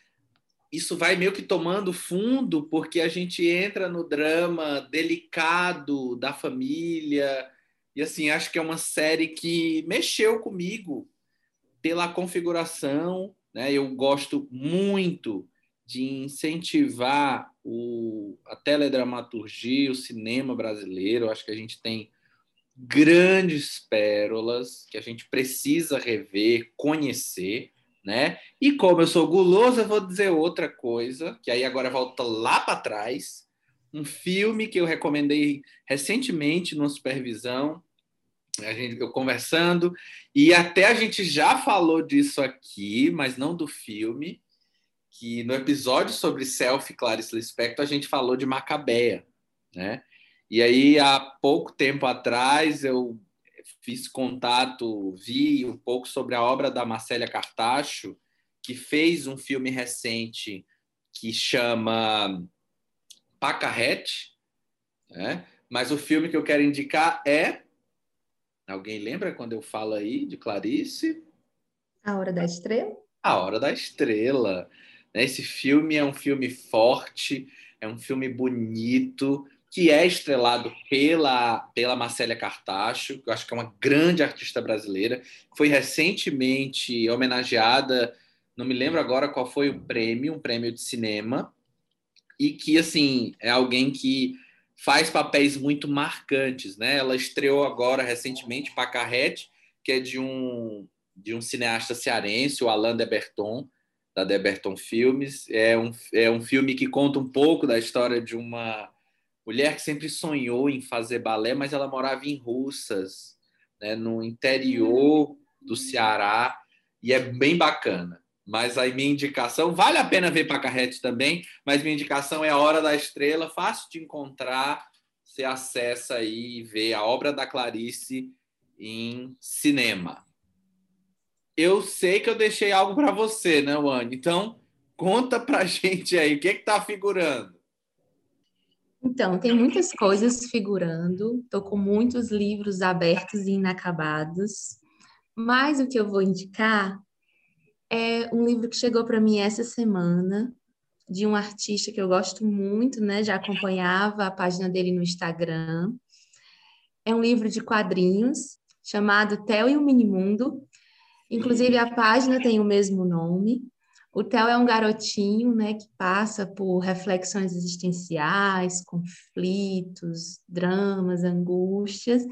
isso vai meio que tomando fundo porque a gente entra no drama delicado da família e assim, acho que é uma série que mexeu comigo pela configuração, né? Eu gosto muito de incentivar o, a teledramaturgia, o cinema brasileiro. Acho que a gente tem grandes pérolas que a gente precisa rever, conhecer. né? E como eu sou guloso, eu vou dizer outra coisa, que aí agora volta lá para trás. Um filme que eu recomendei recentemente no Supervisão, a gente, eu conversando, e até a gente já falou disso aqui, mas não do filme, que no episódio sobre Selfie Clarice Lispector a gente falou de Macabeia, né? E aí, há pouco tempo atrás, eu fiz contato, vi um pouco sobre a obra da Marcélia Cartacho, que fez um filme recente que chama Pacarrete, né? mas o filme que eu quero indicar é. Alguém lembra quando eu falo aí de Clarice? A Hora da Estrela? A Hora da Estrela. Esse filme é um filme forte, é um filme bonito, que é estrelado pela, pela Marcélia Cartacho, que eu acho que é uma grande artista brasileira, foi recentemente homenageada, não me lembro agora qual foi o prêmio, um prêmio de cinema, e que, assim, é alguém que faz papéis muito marcantes, né? Ela estreou agora, recentemente, Pacarrete, que é de um, de um cineasta cearense, o Alain de Berton, da Deberton Filmes. É um, é um filme que conta um pouco da história de uma mulher que sempre sonhou em fazer balé, mas ela morava em Russas, né, no interior do Ceará, e é bem bacana. Mas aí minha indicação, vale a pena ver para Carrete também, mas minha indicação é A Hora da Estrela, fácil de encontrar, você acessa aí e vê a obra da Clarice em cinema eu sei que eu deixei algo para você, né, Wani? Então, conta para gente aí, o que está figurando? Então, tem muitas coisas figurando, estou com muitos livros abertos e inacabados, mas o que eu vou indicar é um livro que chegou para mim essa semana, de um artista que eu gosto muito, né? Já acompanhava a página dele no Instagram. É um livro de quadrinhos chamado Theo e o Minimundo, Inclusive, a página tem o mesmo nome. O Theo é um garotinho, né, que passa por reflexões existenciais, conflitos, dramas, angústias,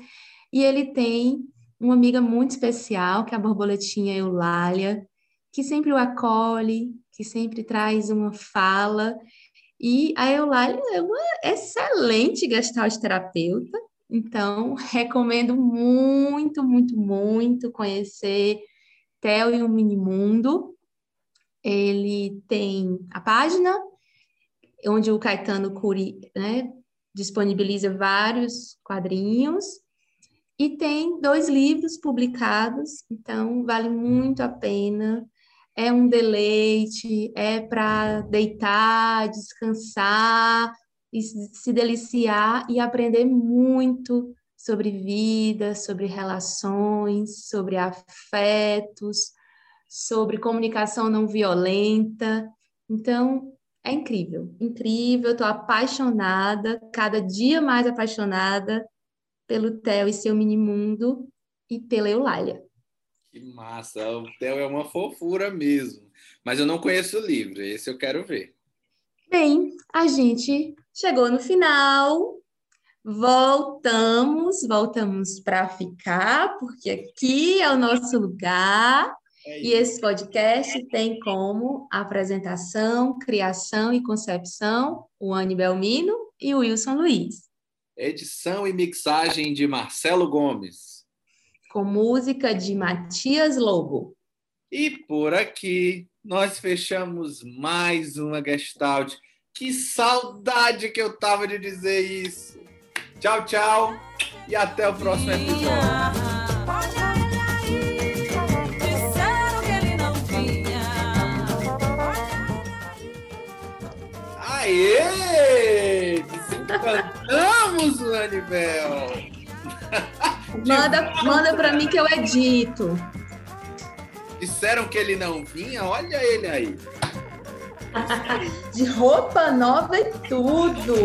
e ele tem uma amiga muito especial, que é a borboletinha Eulália, que sempre o acolhe, que sempre traz uma fala, e a Eulália é uma excelente gestalt terapeuta, então recomendo muito, muito, muito conhecer Theo e o Minimundo. Ele tem a página onde o Caetano Curi né, disponibiliza vários quadrinhos e tem dois livros publicados, então vale muito a pena. É um deleite, é para deitar, descansar e se deliciar e aprender muito sobre vida, sobre relações, sobre afetos, sobre comunicação não violenta. Então, é incrível, incrível. Estou apaixonada, cada dia mais apaixonada pelo Theo e seu mini mundo e pela Eulália. Que massa! O Theo é uma fofura mesmo. Mas eu não conheço o livro, esse eu quero ver. Bem, a gente chegou no final Voltamos, voltamos para ficar, porque aqui é o nosso lugar. É e esse podcast tem como apresentação, criação e concepção o Anne Belmino e o Wilson Luiz. Edição e mixagem de Marcelo Gomes. Com música de Matias Lobo. E por aqui nós fechamos mais uma Gestalt. Que saudade que eu tava de dizer isso! Tchau, tchau e até o próximo episódio. Desencantamos o Anibel! Manda, manda pra mim que eu edito. Disseram que ele não vinha, olha ele aí. De roupa nova e tudo.